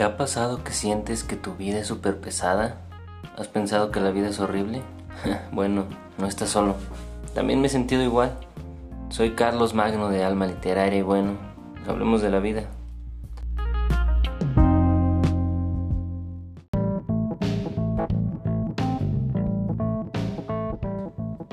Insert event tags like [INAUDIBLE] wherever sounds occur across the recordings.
¿Te ha pasado que sientes que tu vida es súper pesada? ¿Has pensado que la vida es horrible? [LAUGHS] bueno, no estás solo. También me he sentido igual. Soy Carlos Magno de Alma Literaria y bueno, hablemos de la vida.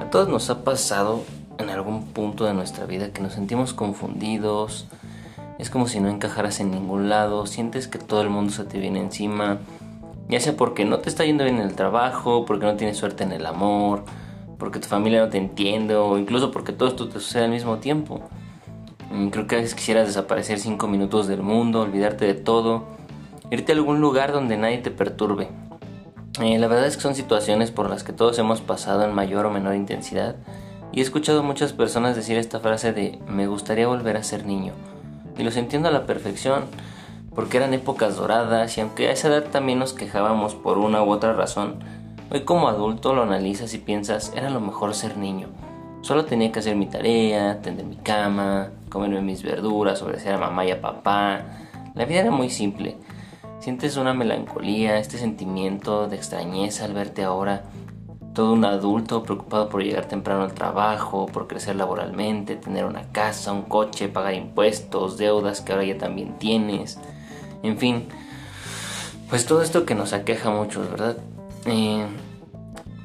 A todos nos ha pasado en algún punto de nuestra vida que nos sentimos confundidos, es como si no encajaras en ningún lado, sientes que todo el mundo se te viene encima, ya sea porque no te está yendo bien en el trabajo, porque no tienes suerte en el amor, porque tu familia no te entiende o incluso porque todo esto te sucede al mismo tiempo. Mm, creo que a veces quisieras desaparecer cinco minutos del mundo, olvidarte de todo, irte a algún lugar donde nadie te perturbe. Eh, la verdad es que son situaciones por las que todos hemos pasado en mayor o menor intensidad y he escuchado muchas personas decir esta frase de me gustaría volver a ser niño y los entiendo a la perfección, porque eran épocas doradas y aunque a esa edad también nos quejábamos por una u otra razón, hoy como adulto lo analizas y piensas, era lo mejor ser niño. Solo tenía que hacer mi tarea, tender mi cama, comerme mis verduras, obedecer a mamá y a papá. La vida era muy simple. Sientes una melancolía, este sentimiento de extrañeza al verte ahora todo un adulto preocupado por llegar temprano al trabajo, por crecer laboralmente, tener una casa, un coche, pagar impuestos, deudas que ahora ya también tienes, en fin, pues todo esto que nos aqueja mucho, ¿verdad? Eh,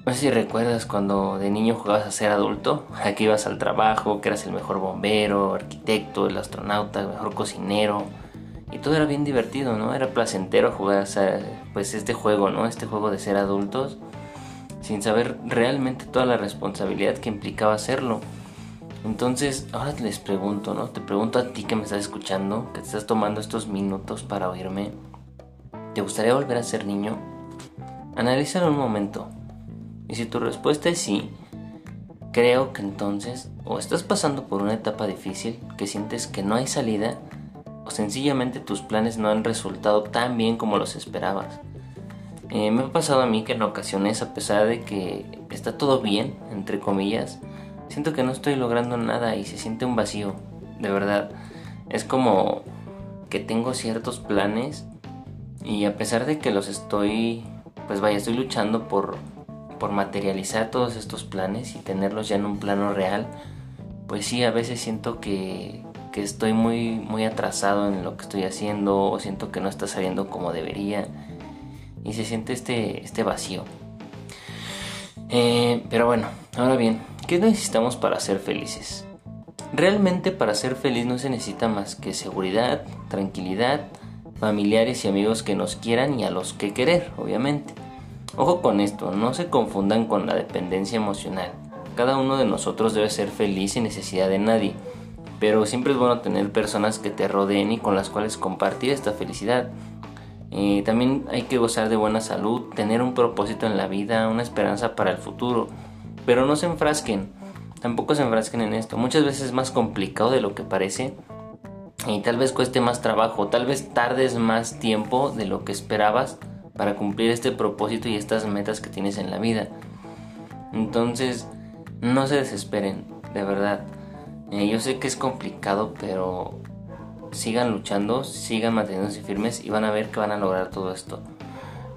no sé si recuerdas cuando de niño jugabas a ser adulto, [LAUGHS] aquí ibas al trabajo, que eras el mejor bombero, arquitecto, el astronauta, el mejor cocinero, y todo era bien divertido, ¿no? Era placentero jugar a, pues este juego, ¿no? Este juego de ser adultos sin saber realmente toda la responsabilidad que implicaba hacerlo. Entonces, ahora les pregunto, ¿no? Te pregunto a ti que me estás escuchando, que te estás tomando estos minutos para oírme. ¿Te gustaría volver a ser niño? Analízalo un momento. Y si tu respuesta es sí, creo que entonces o estás pasando por una etapa difícil que sientes que no hay salida, o sencillamente tus planes no han resultado tan bien como los esperabas. Eh, me ha pasado a mí que en ocasiones, a pesar de que está todo bien, entre comillas, siento que no estoy logrando nada y se siente un vacío, de verdad. Es como que tengo ciertos planes y a pesar de que los estoy, pues vaya, estoy luchando por, por materializar todos estos planes y tenerlos ya en un plano real, pues sí, a veces siento que, que estoy muy, muy atrasado en lo que estoy haciendo o siento que no está saliendo como debería y se siente este, este vacío. Eh, pero bueno, ahora bien, ¿qué necesitamos para ser felices? Realmente para ser feliz no se necesita más que seguridad, tranquilidad, familiares y amigos que nos quieran y a los que querer, obviamente. Ojo con esto, no se confundan con la dependencia emocional. Cada uno de nosotros debe ser feliz sin necesidad de nadie, pero siempre es bueno tener personas que te rodeen y con las cuales compartir esta felicidad. Eh, también hay que gozar de buena salud, tener un propósito en la vida, una esperanza para el futuro. Pero no se enfrasquen, tampoco se enfrasquen en esto. Muchas veces es más complicado de lo que parece y tal vez cueste más trabajo, tal vez tardes más tiempo de lo que esperabas para cumplir este propósito y estas metas que tienes en la vida. Entonces, no se desesperen, de verdad. Eh, yo sé que es complicado, pero sigan luchando, sigan manteniéndose firmes y van a ver que van a lograr todo esto.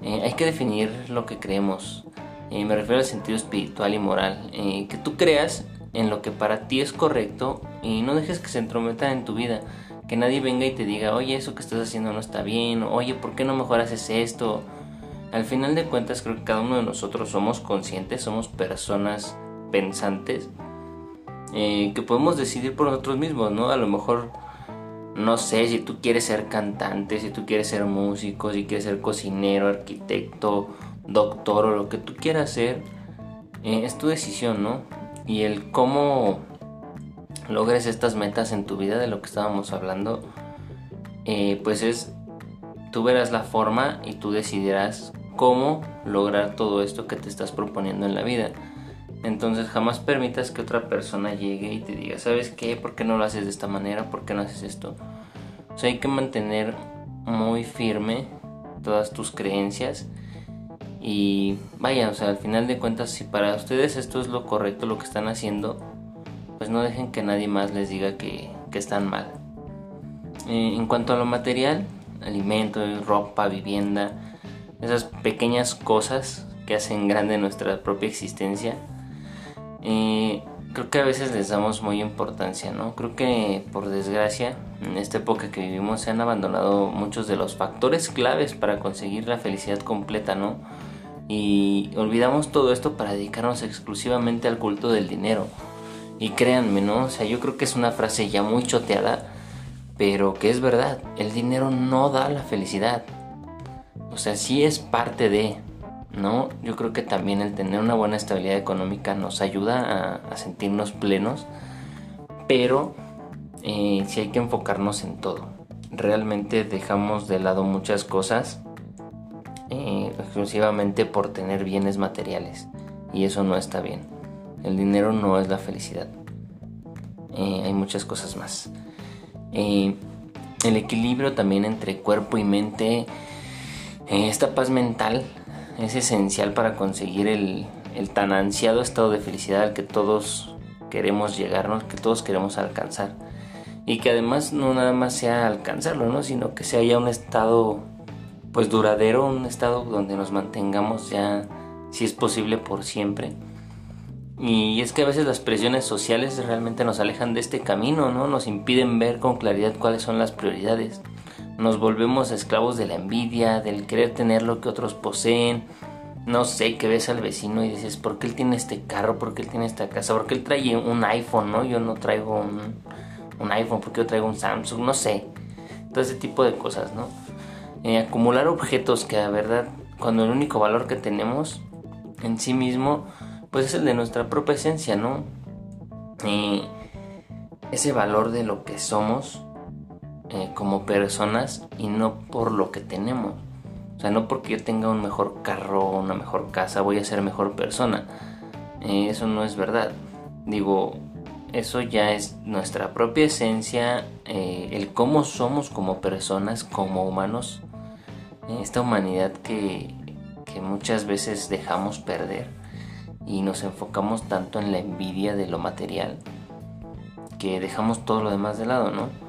Eh, hay que definir lo que creemos. Eh, me refiero al sentido espiritual y moral. Eh, que tú creas en lo que para ti es correcto y no dejes que se entrometa en tu vida. Que nadie venga y te diga, oye, eso que estás haciendo no está bien, oye, ¿por qué no mejor haces esto? Al final de cuentas creo que cada uno de nosotros somos conscientes, somos personas pensantes, que podemos decidir por nosotros mismos, ¿no? A lo mejor no sé, si tú quieres ser cantante, si tú quieres ser músico, si quieres ser cocinero, arquitecto, doctor o lo que tú quieras ser, eh, es tu decisión, ¿no? Y el cómo logres estas metas en tu vida de lo que estábamos hablando, eh, pues es, tú verás la forma y tú decidirás cómo lograr todo esto que te estás proponiendo en la vida. Entonces jamás permitas que otra persona llegue y te diga, ¿sabes qué? ¿Por qué no lo haces de esta manera? ¿Por qué no haces esto? O hay que mantener muy firme todas tus creencias y vaya, o sea, al final de cuentas, si para ustedes esto es lo correcto, lo que están haciendo, pues no dejen que nadie más les diga que, están mal. Eh, en cuanto a lo material, alimento, ropa, vivienda, esas pequeñas cosas que hacen grande nuestra propia existencia. Eh, creo que a veces les damos muy importancia, ¿no? Creo que por desgracia en esta época que vivimos se han abandonado muchos de los factores claves para conseguir la felicidad completa, ¿no? Y olvidamos todo esto para dedicarnos exclusivamente al culto del dinero. Y créanme, ¿no? O sea, yo creo que es una frase ya muy choteada, pero que es verdad. El dinero no da la felicidad. O sea, sí es parte de, ¿no? Yo creo que también el tener una buena estabilidad económica nos ayuda a, sentirnos plenos, pero eh, sí hay que enfocarnos en todo. Realmente dejamos de lado muchas cosas eh, exclusivamente por tener bienes materiales y eso no está bien. El dinero no es la felicidad. Eh, hay muchas cosas más. el equilibrio también entre cuerpo y mente, esta paz mental es esencial para conseguir el, tan ansiado estado de felicidad al que todos queremos llegarnos, que todos queremos alcanzar. Y que además no nada más sea alcanzarlo, ¿no? sino que sea ya un estado pues duradero, un estado donde nos mantengamos ya, si es posible, por siempre. Y es que a veces las presiones sociales realmente nos alejan de este camino, ¿no? Nos impiden ver con claridad cuáles son las prioridades nos volvemos esclavos de la envidia, del querer tener lo que otros poseen. No sé, que ves al vecino y dices, ¿por qué él tiene este carro? ¿Por qué él tiene esta casa? ¿Por qué él trae un iPhone? ¿no? Yo no traigo un, iPhone, ¿por qué yo traigo un Samsung? No sé. Todo ese tipo de cosas, ¿no? Eh, acumular objetos que a verdad, cuando el único valor que tenemos en sí mismo, pues es el de nuestra propia esencia, ¿no? Eh, ese valor de lo que somos eh, como personas y no por lo que tenemos. O sea, no porque yo tenga un mejor carro una mejor casa voy a ser mejor persona. Eh, eso no es verdad. Digo, eso ya es nuestra propia esencia, eh, el cómo somos como personas, como humanos. esta humanidad que, que muchas veces dejamos perder y nos enfocamos tanto en la envidia de lo material que dejamos todo lo demás de lado, ¿no?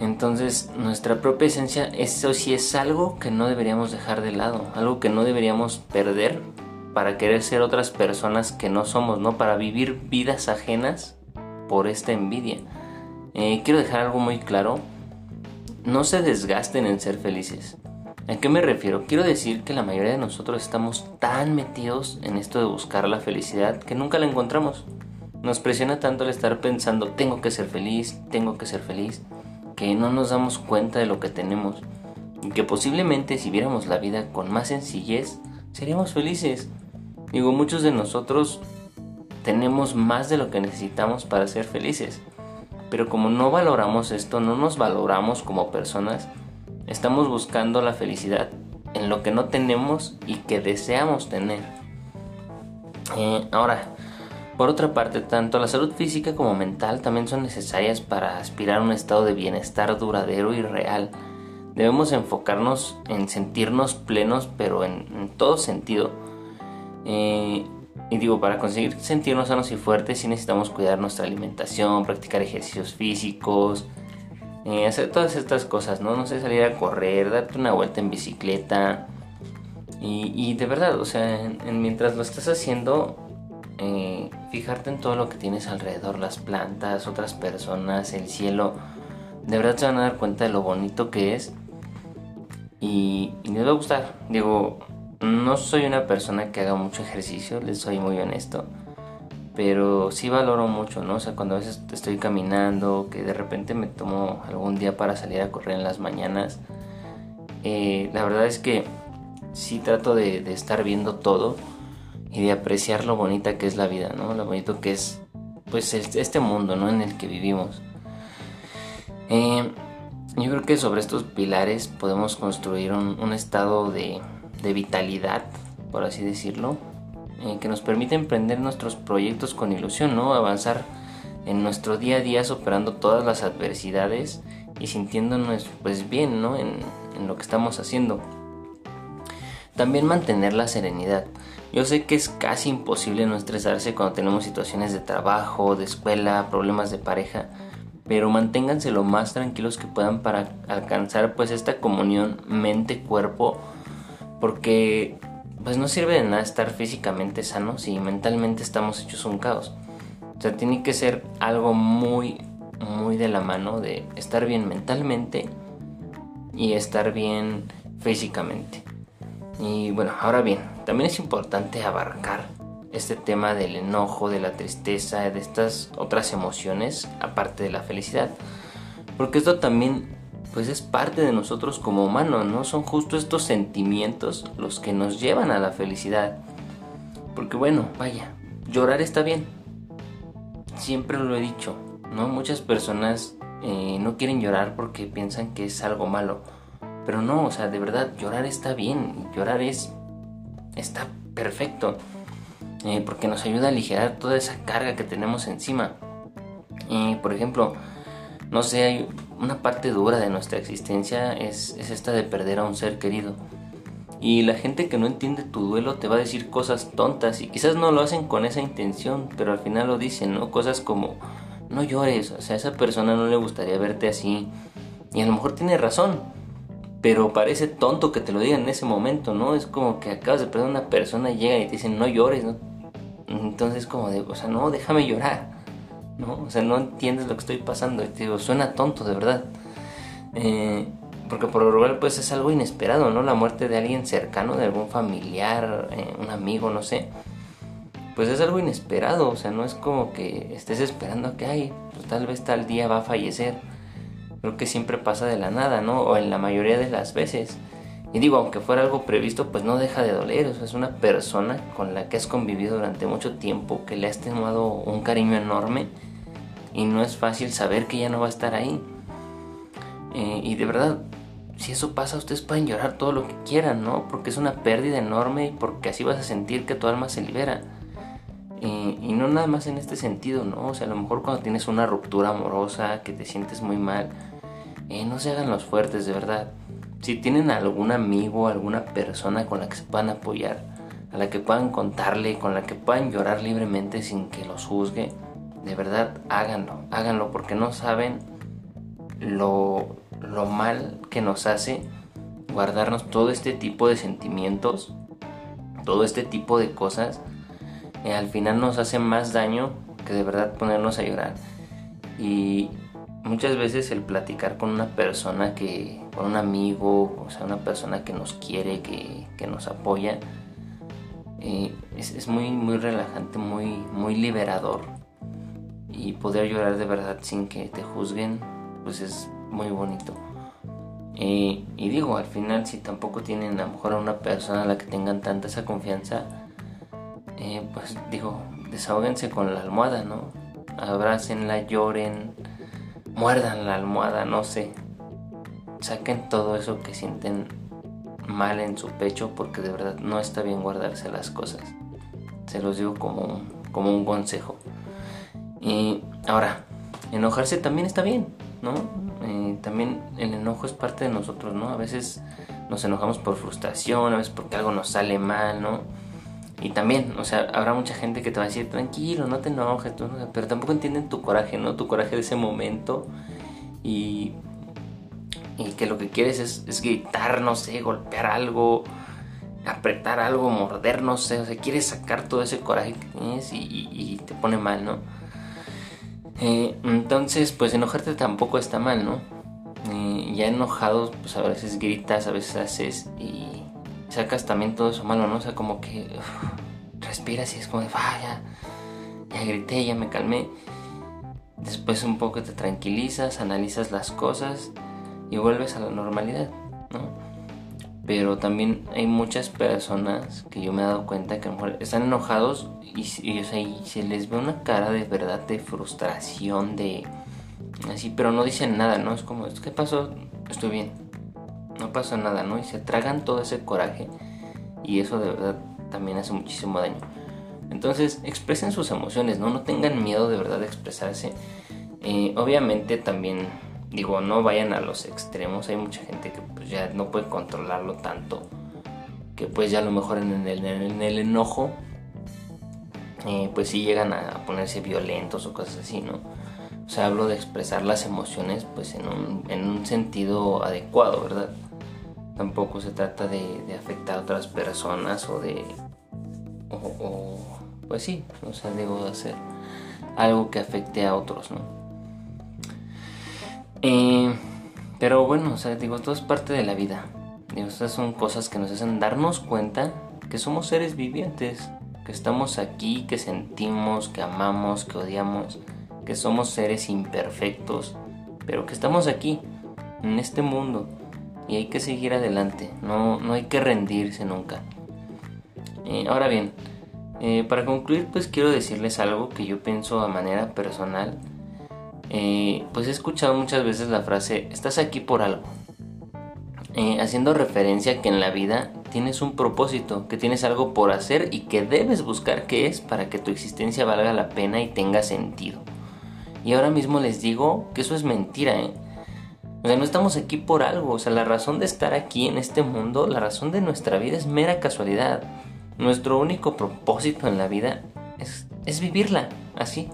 Entonces, nuestra propia esencia, eso sí es algo que no deberíamos dejar de lado, algo que no deberíamos perder para querer ser otras personas que no somos, ¿no? Para vivir vidas ajenas por esta envidia. Eh, quiero dejar algo muy claro, no se desgasten en ser felices. ¿A qué me refiero? Quiero decir que la mayoría de nosotros estamos tan metidos en esto de buscar la felicidad que nunca la encontramos. Nos presiona tanto el estar pensando, tengo que ser feliz, tengo que ser feliz que no nos damos cuenta de lo que tenemos y que posiblemente si viéramos la vida con más sencillez seríamos felices. Digo, muchos de nosotros tenemos más de lo que necesitamos para ser felices, pero como no valoramos esto, no nos valoramos como personas, estamos buscando la felicidad en lo que no tenemos y que deseamos tener. Eh, ahora, por otra parte, tanto la salud física como mental también son necesarias para aspirar a un estado de bienestar duradero y real. Debemos enfocarnos en sentirnos plenos, pero en, todo sentido. Eh, y digo, para conseguir sentirnos sanos y fuertes, sí necesitamos cuidar nuestra alimentación, practicar ejercicios físicos, eh, hacer todas estas cosas, ¿no? No sé, salir a correr, darte una vuelta en bicicleta. Y, de verdad, o sea, mientras lo estás haciendo, eh, fijarte en todo lo que tienes alrededor, las plantas, otras personas, el cielo. De verdad se van a dar cuenta de lo bonito que es y, les va a gustar. Digo, no soy una persona que haga mucho ejercicio, les soy muy honesto. Pero sí valoro mucho, ¿no? O sea, cuando a veces estoy caminando, que de repente me tomo algún día para salir a correr en las mañanas, eh, la verdad es que sí trato de estar viendo todo y de apreciar lo bonita que es la vida, ¿no? Lo bonito que es, pues, este mundo, ¿no? En el que vivimos. Eh, yo creo que sobre estos pilares podemos construir un, estado de, vitalidad, por así decirlo, eh, que nos permite emprender nuestros proyectos con ilusión, ¿no? Avanzar en nuestro día a día superando todas las adversidades y sintiéndonos pues bien, ¿no? En, en lo que estamos haciendo. También mantener la serenidad. Yo sé que es casi imposible no estresarse cuando tenemos situaciones de trabajo, de escuela, problemas de pareja, pero manténganse lo más tranquilos que puedan para alcanzar pues esta comunión mente-cuerpo porque pues no sirve de nada estar físicamente sanos si mentalmente estamos hechos un caos. O sea, tiene que ser algo muy, muy de la mano de estar bien mentalmente y estar bien físicamente. Y bueno, ahora bien, también es importante abarcar este tema del enojo, de la tristeza, de estas otras emociones, aparte de la felicidad. Porque esto también pues es parte de nosotros como humanos, ¿no? Son justo estos sentimientos los que nos llevan a la felicidad. Porque bueno, vaya, llorar está bien. Siempre lo he dicho, ¿no? Muchas personas eh, no quieren llorar porque piensan que es algo malo. Pero no, o sea, de verdad, llorar está bien. Llorar es... está perfecto. Eh, porque nos ayuda a aligerar toda esa carga que tenemos encima. Y por ejemplo, no sé, hay una parte dura de nuestra existencia es, es esta de perder a un ser querido. Y la gente que no entiende tu duelo te va a decir cosas tontas y quizás no lo hacen con esa intención, pero al final lo dicen, ¿no? Cosas como, no llores, o sea, esa persona no le gustaría verte así. Y a lo mejor tiene razón, pero parece tonto que te lo digan en ese momento, ¿no? Es como que acabas de perder una persona y llega y te dicen, no llores, ¿no? Entonces como de, o sea, no, déjame llorar. ¿no? O sea, no entiendes lo que estoy pasando. Y te digo, suena tonto, de verdad. Eh, porque por lo general, pues es algo inesperado, ¿no? La muerte de alguien cercano, de algún familiar, eh, un amigo, no sé. Pues es algo inesperado, o sea, no es como que estés esperando que, ay, pues tal vez tal día va a fallecer. Creo que siempre pasa de la nada, ¿no? O en la mayoría de las veces. Y digo, aunque fuera algo previsto, pues no deja de doler. O sea, es una persona con la que has convivido durante mucho tiempo, que le has tomado un cariño enorme y no es fácil saber que ya no va a estar ahí. Eh, y de verdad, si eso pasa, ustedes pueden llorar todo lo que quieran, ¿no? Porque es una pérdida enorme y porque así vas a sentir que tu alma se libera. Eh, y no nada más en este sentido, ¿no? O sea, a lo mejor cuando tienes una ruptura amorosa, que te sientes muy mal, eh, no se hagan los fuertes, de verdad. Si tienen algún amigo, alguna persona con la que se puedan apoyar, a la que puedan contarle, con la que puedan llorar libremente sin que los juzgue, de verdad háganlo, háganlo porque no saben lo, mal que nos hace guardarnos todo este tipo de sentimientos, todo este tipo de cosas, y al final nos hace más daño que de verdad ponernos a llorar. Y muchas veces el platicar con una persona que, con un amigo, o sea, una persona que nos quiere, que, nos apoya, eh, es, es, muy, muy relajante, muy, muy liberador y poder llorar de verdad sin que te juzguen, pues es muy bonito. y digo, al final si tampoco tienen a lo mejor a una persona a la que tengan tanta esa confianza, eh, pues digo, desahóguense con la almohada, ¿no? Abrácenla, lloren, muerdan la almohada, no sé. Saquen todo eso que sienten mal en su pecho porque de verdad no está bien guardarse las cosas. Se los digo como, como un consejo. Y ahora, enojarse también está bien, ¿no? Eh, también el enojo es parte de nosotros, ¿no? A veces nos enojamos por frustración, a veces porque algo nos sale mal, ¿no? Y también, o sea, habrá mucha gente que te va a decir, tranquilo, no te enojes, pero tampoco entienden tu coraje, ¿no? Tu coraje de ese momento y, y que lo que quieres es, es gritar, no sé, golpear algo, apretar algo, morder, no sé, o sea, quieres sacar todo ese coraje que tienes y, te pone mal, ¿no? Eh, entonces, pues enojarte tampoco está mal, ¿no? Eh, ya enojado, pues a veces gritas, a veces haces y sacas también todo eso malo, ¿no? O sea, como que respiras y es como de, ah, ya, grité, ya me calmé. Después un poco te tranquilizas, analizas las cosas y vuelves a la normalidad, ¿no? pero también hay muchas personas que yo me he dado cuenta que a lo mejor están enojados y, se les ve una cara de verdad de frustración, de así, pero no dicen nada, ¿no? Es como, ¿qué pasó? Estoy bien, no pasó nada, ¿no? Y se tragan todo ese coraje y eso de verdad también hace muchísimo daño. Entonces, expresen sus emociones, ¿no? No tengan miedo de verdad de expresarse. Eh, obviamente también digo, no vayan a los extremos. Hay mucha gente que pues ya no puede controlarlo tanto. Que pues ya a lo mejor en el, en el enojo, eh, pues sí llegan a ponerse violentos o cosas así, ¿no? O sea, hablo de expresar las emociones pues en un, en un sentido adecuado, ¿verdad? Tampoco se trata de, afectar a otras personas o de... O, pues sí, o sea, digo, de hacer algo que afecte a otros, ¿no? Eh, pero bueno, o sea, digo, todo es parte de la vida. Estas son cosas que nos hacen darnos cuenta que somos seres vivientes, que estamos aquí, que sentimos, que amamos, que odiamos que somos seres imperfectos, pero que estamos aquí, en este mundo, y hay que seguir adelante, no, no hay que rendirse nunca. Eh, ahora bien, eh, para concluir, pues quiero decirles algo que yo pienso a manera personal. Eh, pues he escuchado muchas veces la frase, estás aquí por algo. haciendo referencia a que en la vida tienes un propósito, que tienes algo por hacer y que debes buscar qué es para que tu existencia valga la pena y tenga sentido. Y ahora mismo les digo que eso es mentira, ¿eh? O sea, no estamos aquí por algo. O sea, la razón de estar aquí en este mundo, la razón de nuestra vida es mera casualidad. Nuestro único propósito en la vida es, es vivirla, así.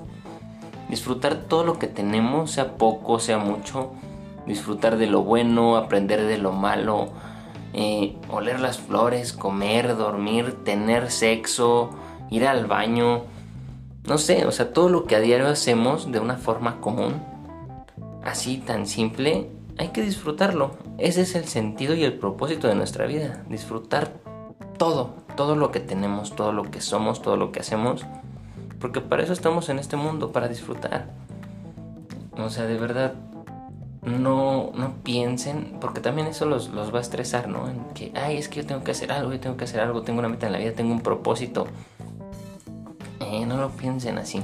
Disfrutar todo lo que tenemos, sea poco, sea mucho. Disfrutar de lo bueno, aprender de lo malo. Eh, oler las flores, comer, dormir, tener sexo, ir al baño no sé, o sea, todo lo que a diario hacemos de una forma común, así tan simple, hay que disfrutarlo. Ese es el sentido y el propósito de nuestra vida, disfrutar todo, todo lo que tenemos, todo lo que somos, todo lo que hacemos, porque para eso estamos en este mundo, para disfrutar. O sea, de verdad, no, no piensen, porque también eso los, los va a estresar, ¿no? En que, ay, es que yo tengo que hacer algo, yo tengo que hacer algo, tengo una meta en la vida, tengo un propósito. Eh, no lo piensen así.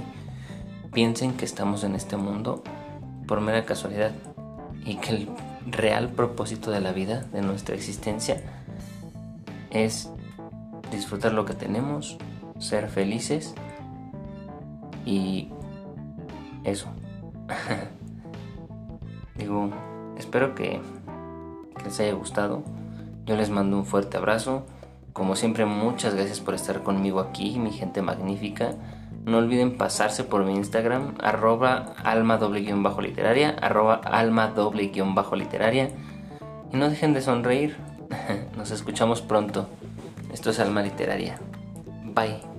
Piensen que estamos en este mundo por mera casualidad y que el real propósito de la vida, de nuestra existencia, es disfrutar lo que tenemos, ser felices y eso. [LAUGHS] Digo, espero que les haya gustado. Yo les mando un fuerte abrazo. Como siempre, muchas gracias por estar conmigo aquí, mi gente magnífica. No olviden pasarse por mi Instagram, arroba alma bajo literaria, arroba alma doble bajo literaria. Y no dejen de sonreír. [LAUGHS] Nos escuchamos pronto. Esto es Alma Literaria. Bye.